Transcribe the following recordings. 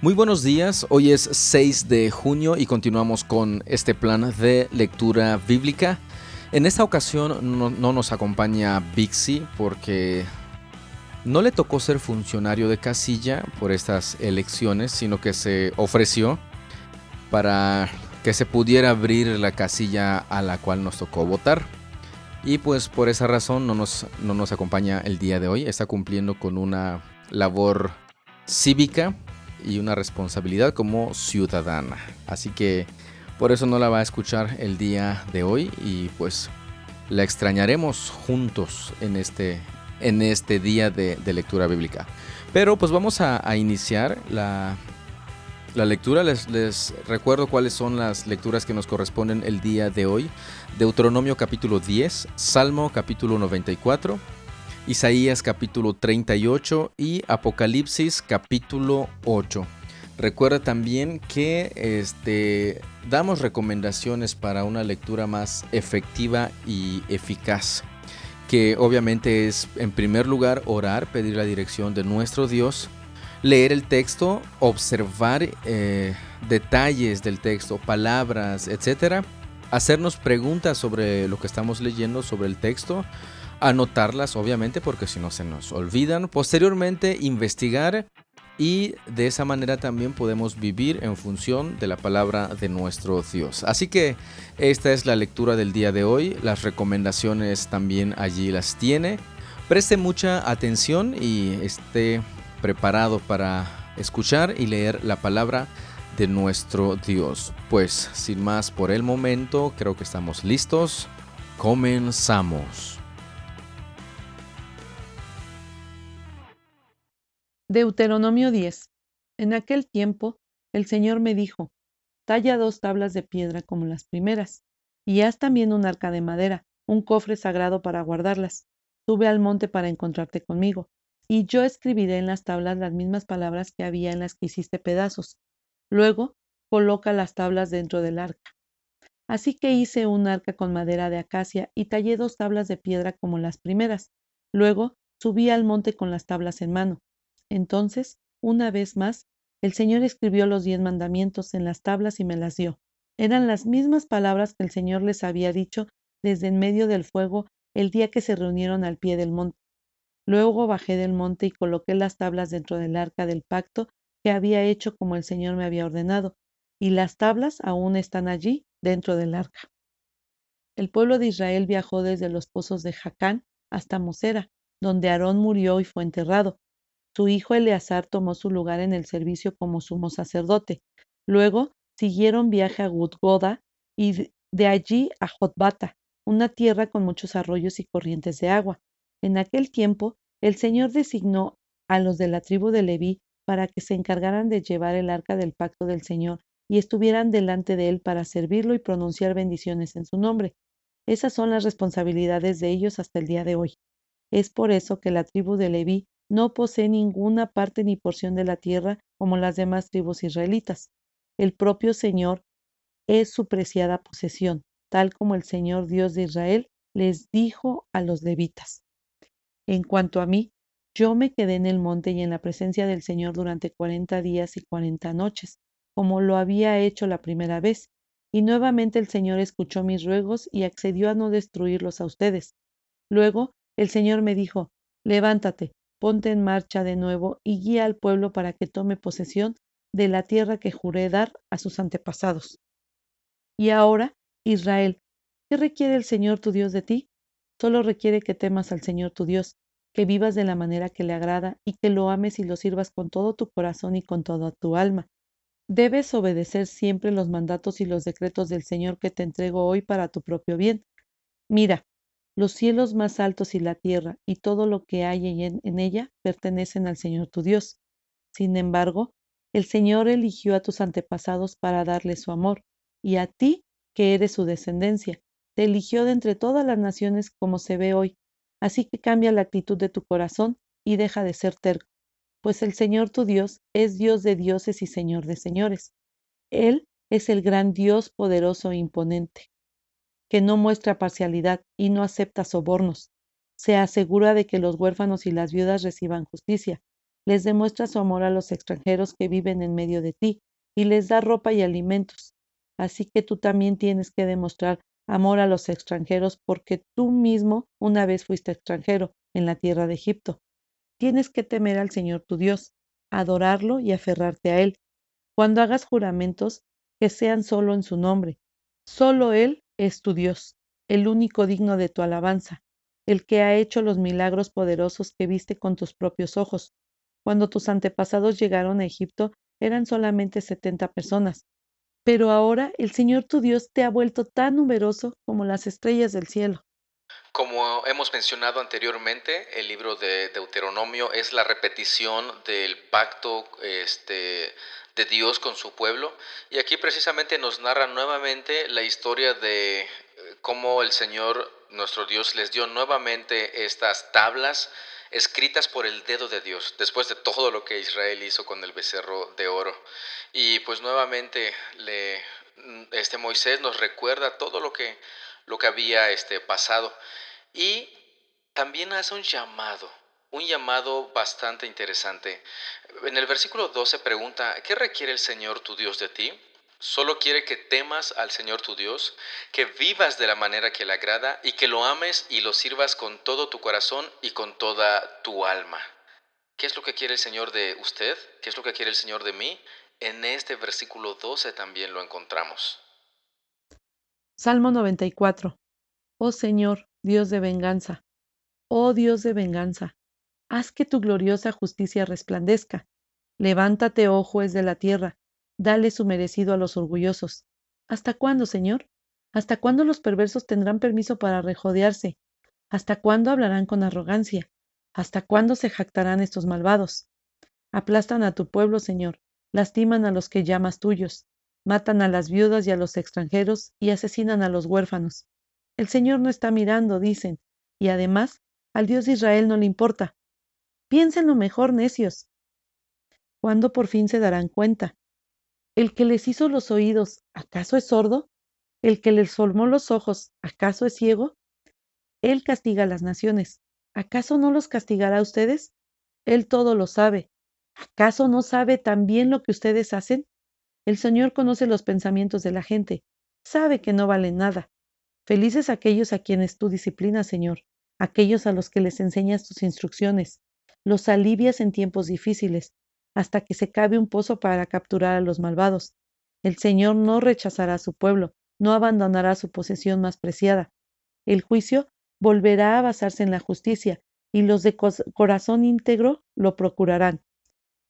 Muy buenos días, hoy es 6 de junio y continuamos con este plan de lectura bíblica. En esta ocasión no, nos acompaña Bixi porque no le tocó ser funcionario de casilla por estas elecciones, sino que se ofreció para que se pudiera abrir la casilla a la cual nos tocó votar. Y pues por esa razón no nos, no nos acompaña el día de hoy, está cumpliendo con una labor cívica y una responsabilidad como ciudadana. Así que por eso no la va a escuchar el día de hoy y pues la extrañaremos juntos en este, en este día de, lectura bíblica. Pero pues vamos a, iniciar la, la lectura. Les, les, recuerdo cuáles son las lecturas que nos corresponden el día de hoy. Deuteronomio capítulo 10, Salmo capítulo 94. Isaías capítulo 38 y Apocalipsis capítulo 8. Recuerda también que este, damos recomendaciones para una lectura más efectiva y eficaz, que obviamente es en primer lugar orar, pedir la dirección de nuestro Dios, leer el texto, observar eh, detalles del texto, palabras, etc. Hacernos preguntas sobre lo que estamos leyendo, sobre el texto, anotarlas obviamente porque si no se nos olvidan. Posteriormente investigar y de esa manera también podemos vivir en función de la palabra de nuestro Dios. Así que esta es la lectura del día de hoy. Las recomendaciones también allí las tiene. Preste mucha atención y esté preparado para escuchar y leer la palabra de nuestro Dios. Pues sin más por el momento, creo que estamos listos. Comenzamos. Deuteronomio 10. En aquel tiempo el Señor me dijo, talla dos tablas de piedra como las primeras, y haz también un arca de madera, un cofre sagrado para guardarlas. Sube al monte para encontrarte conmigo, y yo escribiré en las tablas las mismas palabras que había en las que hiciste pedazos. Luego, coloca las tablas dentro del arca. Así que hice un arca con madera de acacia y tallé dos tablas de piedra como las primeras. Luego subí al monte con las tablas en mano. Entonces, una vez más, el Señor escribió los diez mandamientos en las tablas y me las dio. Eran las mismas palabras que el Señor les había dicho desde en medio del fuego el día que se reunieron al pie del monte. Luego bajé del monte y coloqué las tablas dentro del arca del pacto que había hecho como el Señor me había ordenado, y las tablas aún están allí dentro del arca. El pueblo de Israel viajó desde los pozos de Jacán hasta Mosera, donde Aarón murió y fue enterrado, su hijo Eleazar tomó su lugar en el servicio como sumo sacerdote. Luego siguieron viaje a Gudgoda y de allí a Jotbata, una tierra con muchos arroyos y corrientes de agua. En aquel tiempo, el Señor designó a los de la tribu de Leví para que se encargaran de llevar el arca del pacto del Señor y estuvieran delante de él para servirlo y pronunciar bendiciones en su nombre. Esas son las responsabilidades de ellos hasta el día de hoy. Es por eso que la tribu de Leví no posee ninguna parte ni porción de la tierra como las demás tribus israelitas. El propio Señor es su preciada posesión, tal como el Señor Dios de Israel les dijo a los levitas. En cuanto a mí, yo me quedé en el monte y en la presencia del Señor durante cuarenta días y cuarenta noches, como lo había hecho la primera vez, y nuevamente el Señor escuchó mis ruegos y accedió a no destruirlos a ustedes. Luego el Señor me dijo, levántate, ponte en marcha de nuevo y guía al pueblo para que tome posesión de la tierra que juré dar a sus antepasados. Y ahora, Israel, ¿qué requiere el Señor tu Dios de ti? Solo requiere que temas al Señor tu Dios, que vivas de la manera que le agrada y que lo ames y lo sirvas con todo tu corazón y con toda tu alma. Debes obedecer siempre los mandatos y los decretos del Señor que te entrego hoy para tu propio bien. Mira, los cielos más altos y la tierra y todo lo que hay en, ella pertenecen al Señor tu Dios. Sin embargo, el Señor eligió a tus antepasados para darle su amor, y a ti, que eres su descendencia, te eligió de entre todas las naciones como se ve hoy. Así que cambia la actitud de tu corazón y deja de ser terco, pues el Señor tu Dios es Dios de dioses y Señor de señores. Él es el gran Dios poderoso e imponente que no muestra parcialidad y no acepta sobornos. Se asegura de que los huérfanos y las viudas reciban justicia. les demuestra su amor a los extranjeros que viven en medio de ti y les da ropa y alimentos. Así que tú también tienes que demostrar amor a los extranjeros porque tú mismo una vez fuiste extranjero en la tierra de Egipto. Tienes que temer al Señor tu Dios, adorarlo y aferrarte a Él. Cuando hagas juramentos, que sean solo en su nombre. Solo Él es tu Dios, el único digno de tu alabanza, el que ha hecho los milagros poderosos que viste con tus propios ojos. Cuando tus antepasados llegaron a Egipto, eran solamente setenta personas. Pero ahora el Señor tu Dios te ha vuelto tan numeroso como las estrellas del cielo. Como hemos mencionado anteriormente, el libro de Deuteronomio es la repetición del pacto este, de Dios con su pueblo. Y aquí precisamente nos narra nuevamente la historia de eh, cómo el Señor, nuestro Dios, les dio nuevamente estas tablas escritas por el dedo de Dios, después de todo lo que Israel hizo con el becerro de oro. Y pues nuevamente le, este Moisés nos recuerda todo lo que, lo que había este, pasado. Y también hace un llamado un llamado bastante interesante. En el versículo 12 pregunta, ¿qué requiere el Señor tu Dios de ti? Solo quiere que temas al Señor tu Dios, que vivas de la manera que le agrada y que lo ames y lo sirvas con todo tu corazón y con toda tu alma. ¿Qué es lo que quiere el Señor de usted? ¿Qué es lo que quiere el Señor de mí? En este versículo 12 también lo encontramos. Salmo 94. Oh Señor, Dios de venganza. Oh Dios de venganza haz que tu gloriosa justicia resplandezca. Levántate, oh juez de la tierra, dale su merecido a los orgullosos. ¿Hasta cuándo, Señor? ¿Hasta cuándo los perversos tendrán permiso para rejodearse? ¿Hasta cuándo hablarán con arrogancia? ¿Hasta cuándo se jactarán estos malvados? Aplastan a tu pueblo, Señor, lastiman a los que llamas tuyos, matan a las viudas y a los extranjeros y asesinan a los huérfanos. El Señor no está mirando, dicen, y además al Dios de Israel no le importa. Piénsenlo mejor, necios. ¿Cuándo por fin se darán cuenta? ¿El que les hizo los oídos, acaso es sordo? ¿El que les formó los ojos, acaso es ciego? Él castiga a las naciones. ¿Acaso no los castigará a ustedes? Él todo lo sabe. ¿Acaso no sabe también lo que ustedes hacen? El Señor conoce los pensamientos de la gente. Sabe que no valen nada. Felices aquellos a quienes tú disciplinas, Señor, aquellos a los que les enseñas tus instrucciones los alivias en tiempos difíciles, hasta que se cabe un pozo para capturar a los malvados. El Señor no rechazará a su pueblo, no abandonará su posesión más preciada. El juicio volverá a basarse en la justicia, y los de corazón íntegro lo procurarán.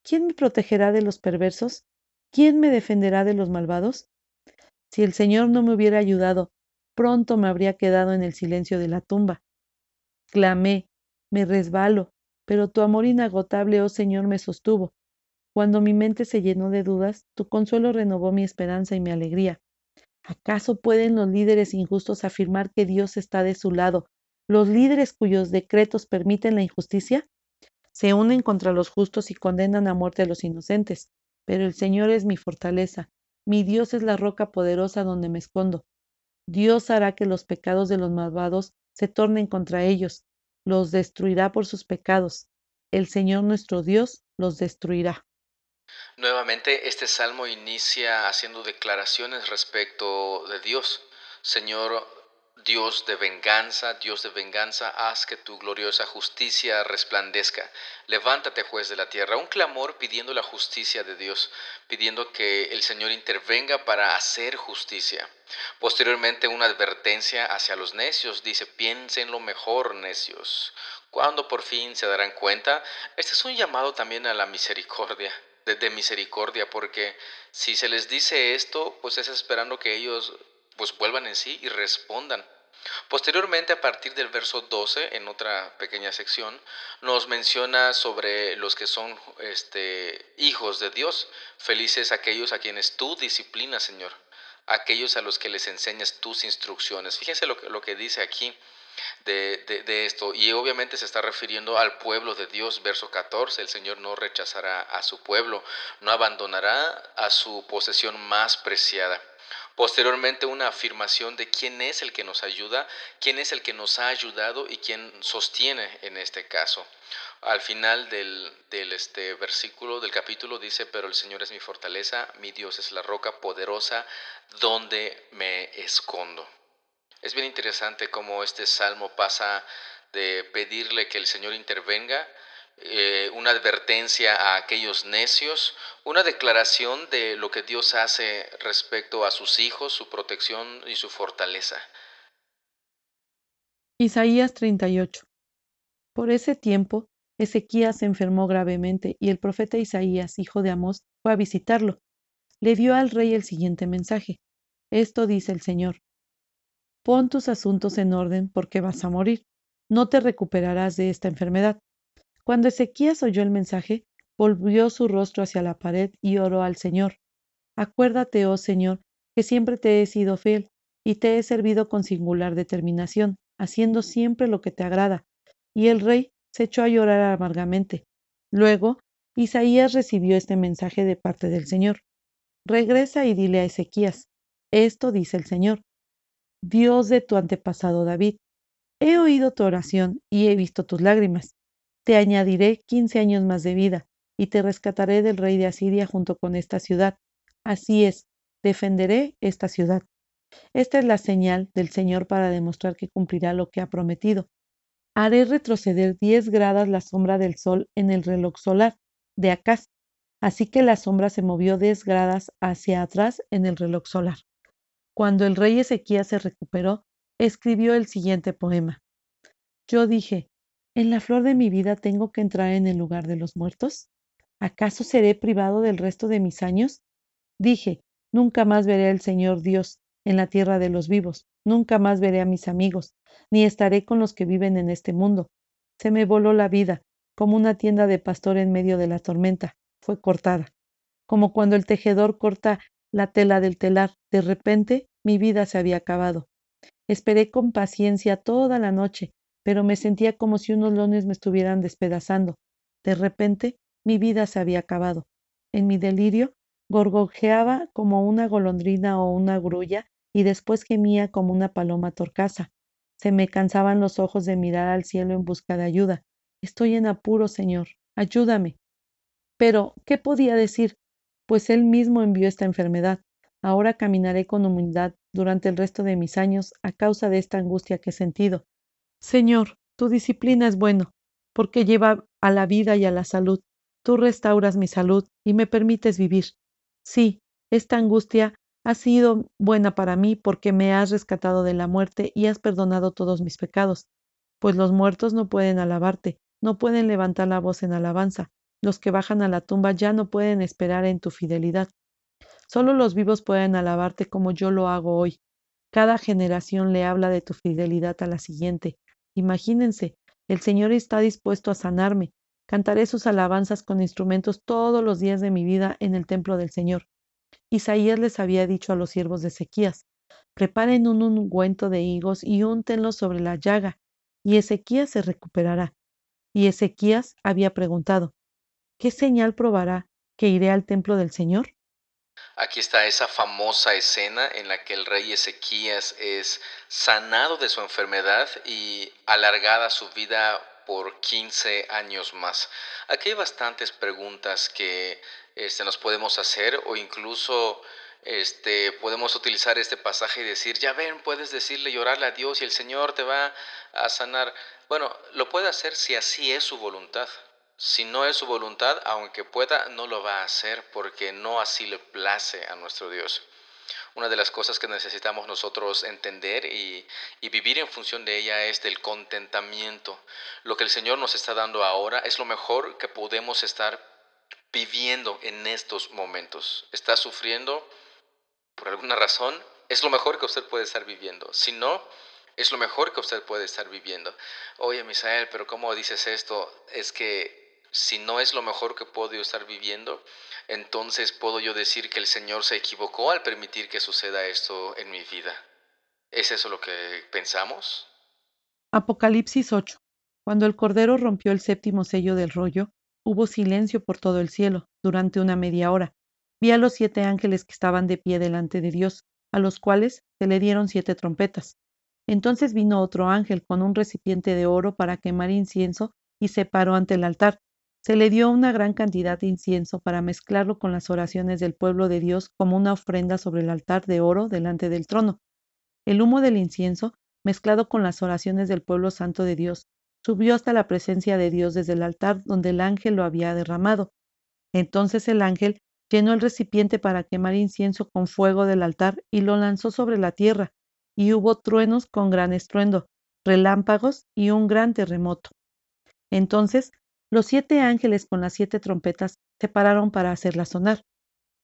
¿Quién me protegerá de los perversos? ¿Quién me defenderá de los malvados? Si el Señor no me hubiera ayudado, pronto me habría quedado en el silencio de la tumba. Clamé, me resbalo, pero tu amor inagotable, oh Señor, me sostuvo. Cuando mi mente se llenó de dudas, tu consuelo renovó mi esperanza y mi alegría. ¿Acaso pueden los líderes injustos afirmar que Dios está de su lado, los líderes cuyos decretos permiten la injusticia? Se unen contra los justos y condenan a muerte a los inocentes, pero el Señor es mi fortaleza, mi Dios es la roca poderosa donde me escondo. Dios hará que los pecados de los malvados se tornen contra ellos, los destruirá por sus pecados. El Señor nuestro Dios los destruirá. Nuevamente, este salmo inicia haciendo declaraciones respecto de Dios. Señor, Dios de venganza, Dios de venganza, haz que tu gloriosa justicia resplandezca. Levántate, juez de la tierra. Un clamor pidiendo la justicia de Dios, pidiendo que el Señor intervenga para hacer justicia. Posteriormente, una advertencia hacia los necios. Dice, piensen lo mejor, necios. ¿Cuándo por fin se darán cuenta? Este es un llamado también a la misericordia de misericordia, porque si se les dice esto, pues es esperando que ellos pues vuelvan en sí y respondan. Posteriormente, a partir del verso 12, en otra pequeña sección, nos menciona sobre los que son este, hijos de Dios, felices aquellos a quienes tú disciplinas, Señor, aquellos a los que les enseñas tus instrucciones. Fíjense lo que, lo que dice aquí de, de, esto, y obviamente se está refiriendo al pueblo de Dios, verso 14, el Señor no rechazará a su pueblo, no abandonará a su posesión más preciada. Posteriormente una afirmación de quién es el que nos ayuda, quién es el que nos ha ayudado y quién sostiene en este caso. Al final del, del este versículo del capítulo dice, pero el Señor es mi fortaleza, mi Dios es la roca poderosa donde me escondo. Es bien interesante cómo este salmo pasa de pedirle que el Señor intervenga, eh, una advertencia a aquellos necios, una declaración de lo que Dios hace respecto a sus hijos, su protección y su fortaleza. Isaías 38. Por ese tiempo, Ezequías se enfermó gravemente y el profeta Isaías, hijo de Amós, fue a visitarlo. Le dio al rey el siguiente mensaje. Esto dice el Señor. Pon tus asuntos en orden porque vas a morir. No te recuperarás de esta enfermedad. Cuando Ezequías oyó el mensaje, volvió su rostro hacia la pared y oró al Señor. Acuérdate, oh Señor, que siempre te he sido fiel y te he servido con singular determinación, haciendo siempre lo que te agrada. Y el rey se echó a llorar amargamente. Luego, Isaías recibió este mensaje de parte del Señor. Regresa y dile a Ezequías, esto dice el Señor. Dios de tu antepasado David. He oído tu oración y he visto tus lágrimas. Te añadiré quince años más de vida, y te rescataré del rey de Asiria junto con esta ciudad. Así es, defenderé esta ciudad. Esta es la señal del Señor para demostrar que cumplirá lo que ha prometido. Haré retroceder diez gradas la sombra del sol en el reloj solar de Acaz. Así que la sombra se movió diez gradas hacia atrás en el reloj solar. Cuando el rey Ezequías se recuperó, escribió el siguiente poema. Yo dije, ¿en la flor de mi vida tengo que entrar en el lugar de los muertos? ¿Acaso seré privado del resto de mis años? Dije, nunca más veré al Señor Dios en la tierra de los vivos, nunca más veré a mis amigos, ni estaré con los que viven en este mundo. Se me voló la vida, como una tienda de pastor en medio de la tormenta, fue cortada. Como cuando el tejedor corta la tela del telar. De repente mi vida se había acabado. Esperé con paciencia toda la noche, pero me sentía como si unos lones me estuvieran despedazando. De repente mi vida se había acabado. En mi delirio gorgojeaba como una golondrina o una grulla y después gemía como una paloma torcasa. Se me cansaban los ojos de mirar al cielo en busca de ayuda. Estoy en apuro, Señor. Ayúdame. Pero, ¿qué podía decir? pues Él mismo envió esta enfermedad. Ahora caminaré con humildad durante el resto de mis años a causa de esta angustia que he sentido. Señor, tu disciplina es bueno, porque lleva a la vida y a la salud. Tú restauras mi salud y me permites vivir. Sí, esta angustia ha sido buena para mí porque me has rescatado de la muerte y has perdonado todos mis pecados, pues los muertos no pueden alabarte, no pueden levantar la voz en alabanza, los que bajan a la tumba ya no pueden esperar en tu fidelidad. Solo los vivos pueden alabarte como yo lo hago hoy. Cada generación le habla de tu fidelidad a la siguiente. Imagínense, el Señor está dispuesto a sanarme. Cantaré sus alabanzas con instrumentos todos los días de mi vida en el templo del Señor. Isaías les había dicho a los siervos de Ezequías, preparen un ungüento de higos y úntenlo sobre la llaga, y Ezequías se recuperará. Y Ezequías había preguntado, ¿qué señal probará que iré al templo del Señor? Aquí está esa famosa escena en la que el rey Ezequías es sanado de su enfermedad y alargada su vida por 15 años más. Aquí hay bastantes preguntas que este, nos podemos hacer o incluso este, podemos utilizar este pasaje y decir, ya ven, puedes decirle y orarle a Dios y el Señor te va a sanar. Bueno, lo puede hacer si así es su voluntad. Si no es su voluntad, aunque pueda, no lo va a hacer porque no así le place a nuestro Dios. Una de las cosas que necesitamos nosotros entender y, vivir en función de ella es del contentamiento. Lo que el Señor nos está dando ahora es lo mejor que podemos estar viviendo en estos momentos. ¿Está sufriendo por alguna razón? Es lo mejor que usted puede estar viviendo. Si no, es lo mejor que usted puede estar viviendo. Oye, Misael, pero ¿cómo dices esto? Es que si no es lo mejor que puedo estar viviendo, entonces puedo yo decir que el Señor se equivocó al permitir que suceda esto en mi vida. ¿Es eso lo que pensamos? Apocalipsis 8. Cuando el Cordero rompió el séptimo sello del rollo, hubo silencio por todo el cielo durante una media hora. Vi a los siete ángeles que estaban de pie delante de Dios, a los cuales se le dieron siete trompetas. Entonces vino otro ángel con un recipiente de oro para quemar incienso y se paró ante el altar. Se le dio una gran cantidad de incienso para mezclarlo con las oraciones del pueblo de Dios como una ofrenda sobre el altar de oro delante del trono. El humo del incienso, mezclado con las oraciones del pueblo santo de Dios, subió hasta la presencia de Dios desde el altar donde el ángel lo había derramado. Entonces el ángel llenó el recipiente para quemar incienso con fuego del altar y lo lanzó sobre la tierra, y hubo truenos con gran estruendo, relámpagos y un gran terremoto. Entonces los siete ángeles con las siete trompetas se pararon para hacerla sonar.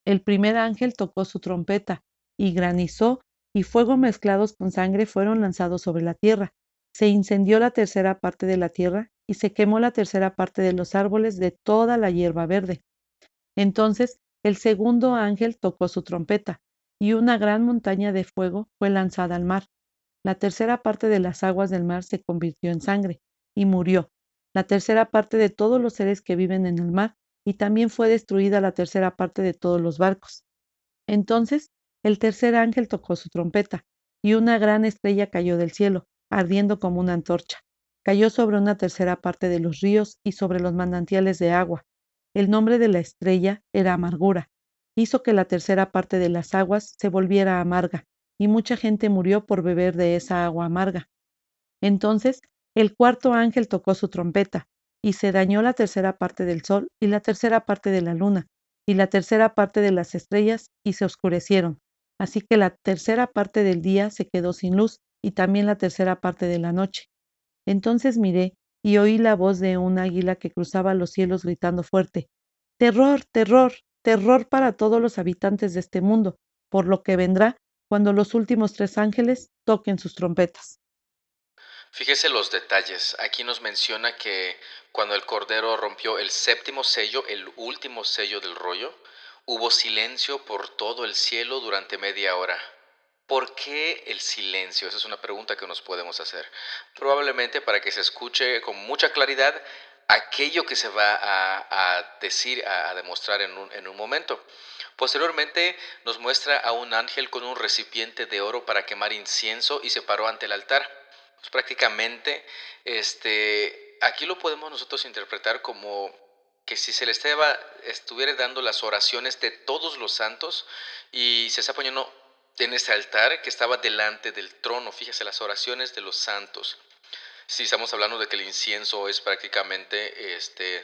El primer ángel tocó su trompeta, y granizó, y fuego mezclados con sangre fueron lanzados sobre la tierra. Se incendió la tercera parte de la tierra, y se quemó la tercera parte de los árboles de toda la hierba verde. Entonces el segundo ángel tocó su trompeta, y una gran montaña de fuego fue lanzada al mar. La tercera parte de las aguas del mar se convirtió en sangre, y murió. La tercera parte de todos los seres que viven en el mar, y también fue destruida la tercera parte de todos los barcos. Entonces el tercer ángel tocó su trompeta, y una gran estrella cayó del cielo, ardiendo como una antorcha. Cayó sobre una tercera parte de los ríos y sobre los manantiales de agua, el nombre de la estrella era amargura. Hizo que la tercera parte de las aguas se volviera amarga, y mucha gente murió por beber de esa agua amarga. Entonces el cuarto ángel tocó su trompeta, y se dañó la tercera parte del sol y la tercera parte de la luna, y la tercera parte de las estrellas, y se oscurecieron. Así que la tercera parte del día se quedó sin luz, y también la tercera parte de la noche. Entonces miré, y oí la voz de un águila que cruzaba los cielos gritando fuerte, Terror, terror, terror para todos los habitantes de este mundo, por lo que vendrá cuando los últimos tres ángeles toquen sus trompetas. Fíjese los detalles. Aquí nos menciona que cuando el Cordero rompió el séptimo sello, el último sello del rollo, hubo silencio por todo el cielo durante media hora. ¿Por qué el silencio? Esa es una pregunta que nos podemos hacer. Probablemente para que se escuche con mucha claridad aquello que se va a, decir, a, demostrar en un, en un, momento. Posteriormente nos muestra a un ángel con un recipiente de oro para quemar incienso y se paró ante el altar. Pues prácticamente, este, aquí lo podemos nosotros interpretar como que si se le estaba, estuviera dando las oraciones de todos los santos y se está poniendo en este altar que estaba delante del trono. Fíjese las oraciones de los santos. Si estamos hablando de que el incienso es prácticamente, este,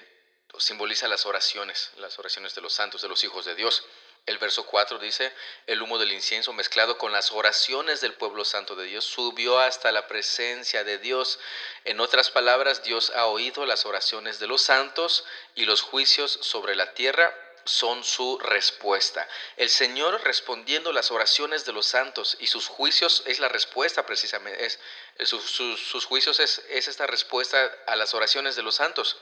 simboliza las oraciones, las oraciones de los santos, de los hijos de Dios. El verso 4 dice, el humo del incienso mezclado con las oraciones del pueblo santo de Dios subió hasta la presencia de Dios. En otras palabras, Dios ha oído las oraciones de los santos y los juicios sobre la tierra son su respuesta. El Señor respondiendo las oraciones de los santos y sus juicios es la respuesta precisamente, es, sus juicios es, es esta respuesta a las oraciones de los santos.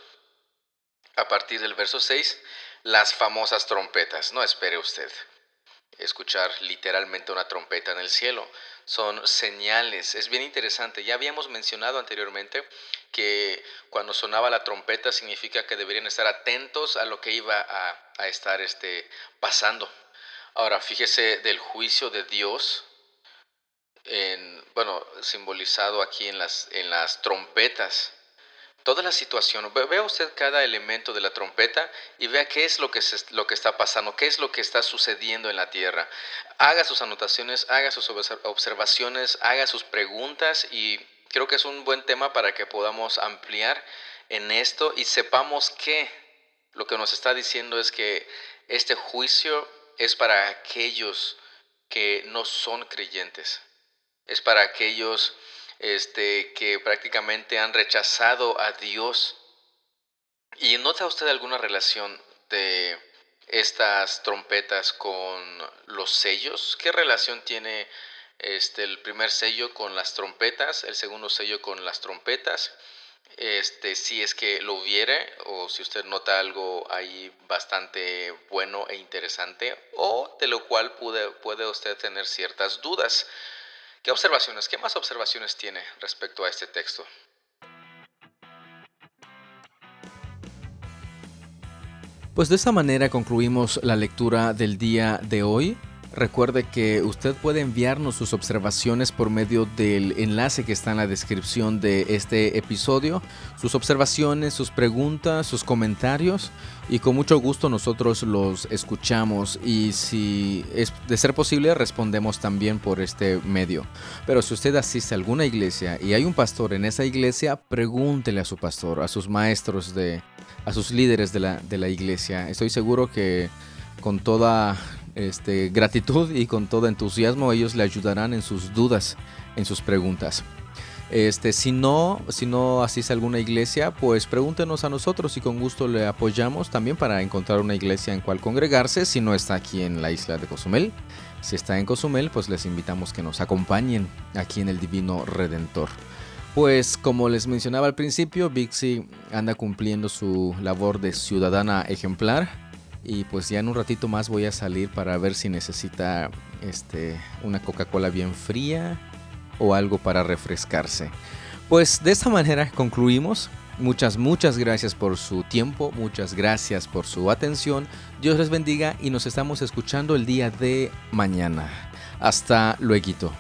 A partir del verso 6, las famosas trompetas. No espere usted escuchar literalmente una trompeta en el cielo. Son señales. Es bien interesante. Ya habíamos mencionado anteriormente que cuando sonaba la trompeta significa que deberían estar atentos a lo que iba a, estar este, pasando. Ahora, fíjese del juicio de Dios, en, bueno, simbolizado aquí en las, en las trompetas toda la situación. Vea usted cada elemento de la trompeta y vea qué es lo que, lo que está pasando, qué es lo que está sucediendo en la tierra. Haga sus anotaciones, haga sus observaciones, haga sus preguntas y creo que es un buen tema para que podamos ampliar en esto y sepamos que lo que nos está diciendo es que este juicio es para aquellos que no son creyentes, es para aquellos este, que prácticamente han rechazado a Dios. ¿Y nota usted alguna relación de estas trompetas con los sellos? ¿Qué relación tiene este, el primer sello con las trompetas, el segundo sello con las trompetas? Este, si es que lo viere o si usted nota algo ahí bastante bueno e interesante o de lo cual puede, puede usted tener ciertas dudas. ¿Qué observaciones, qué más observaciones tiene respecto a este texto? Pues de esta manera concluimos la lectura del día de hoy. Recuerde que usted puede enviarnos sus observaciones por medio del enlace que está en la descripción de este episodio, sus observaciones, sus preguntas, sus comentarios y con mucho gusto nosotros los escuchamos y si es de ser posible respondemos también por este medio. Pero si usted asiste a alguna iglesia y hay un pastor en esa iglesia, pregúntele a su pastor, a sus maestros de a sus líderes de la, de la iglesia. Estoy seguro que con toda este, gratitud y con todo entusiasmo ellos le ayudarán en sus dudas, en sus preguntas. Este, si no, si no asiste a alguna iglesia, pues pregúntenos a nosotros y con gusto le apoyamos también para encontrar una iglesia en cual congregarse si no está aquí en la isla de Cozumel. Si está en Cozumel, pues les invitamos que nos acompañen aquí en el Divino Redentor. Pues como les mencionaba al principio, Bixi anda cumpliendo su labor de ciudadana ejemplar y pues ya en un ratito más voy a salir para ver si necesita este, una Coca-Cola bien fría o algo para refrescarse. Pues de esta manera concluimos. Muchas, muchas gracias por su tiempo, muchas gracias por su atención. Dios les bendiga y nos estamos escuchando el día de mañana. Hasta luego.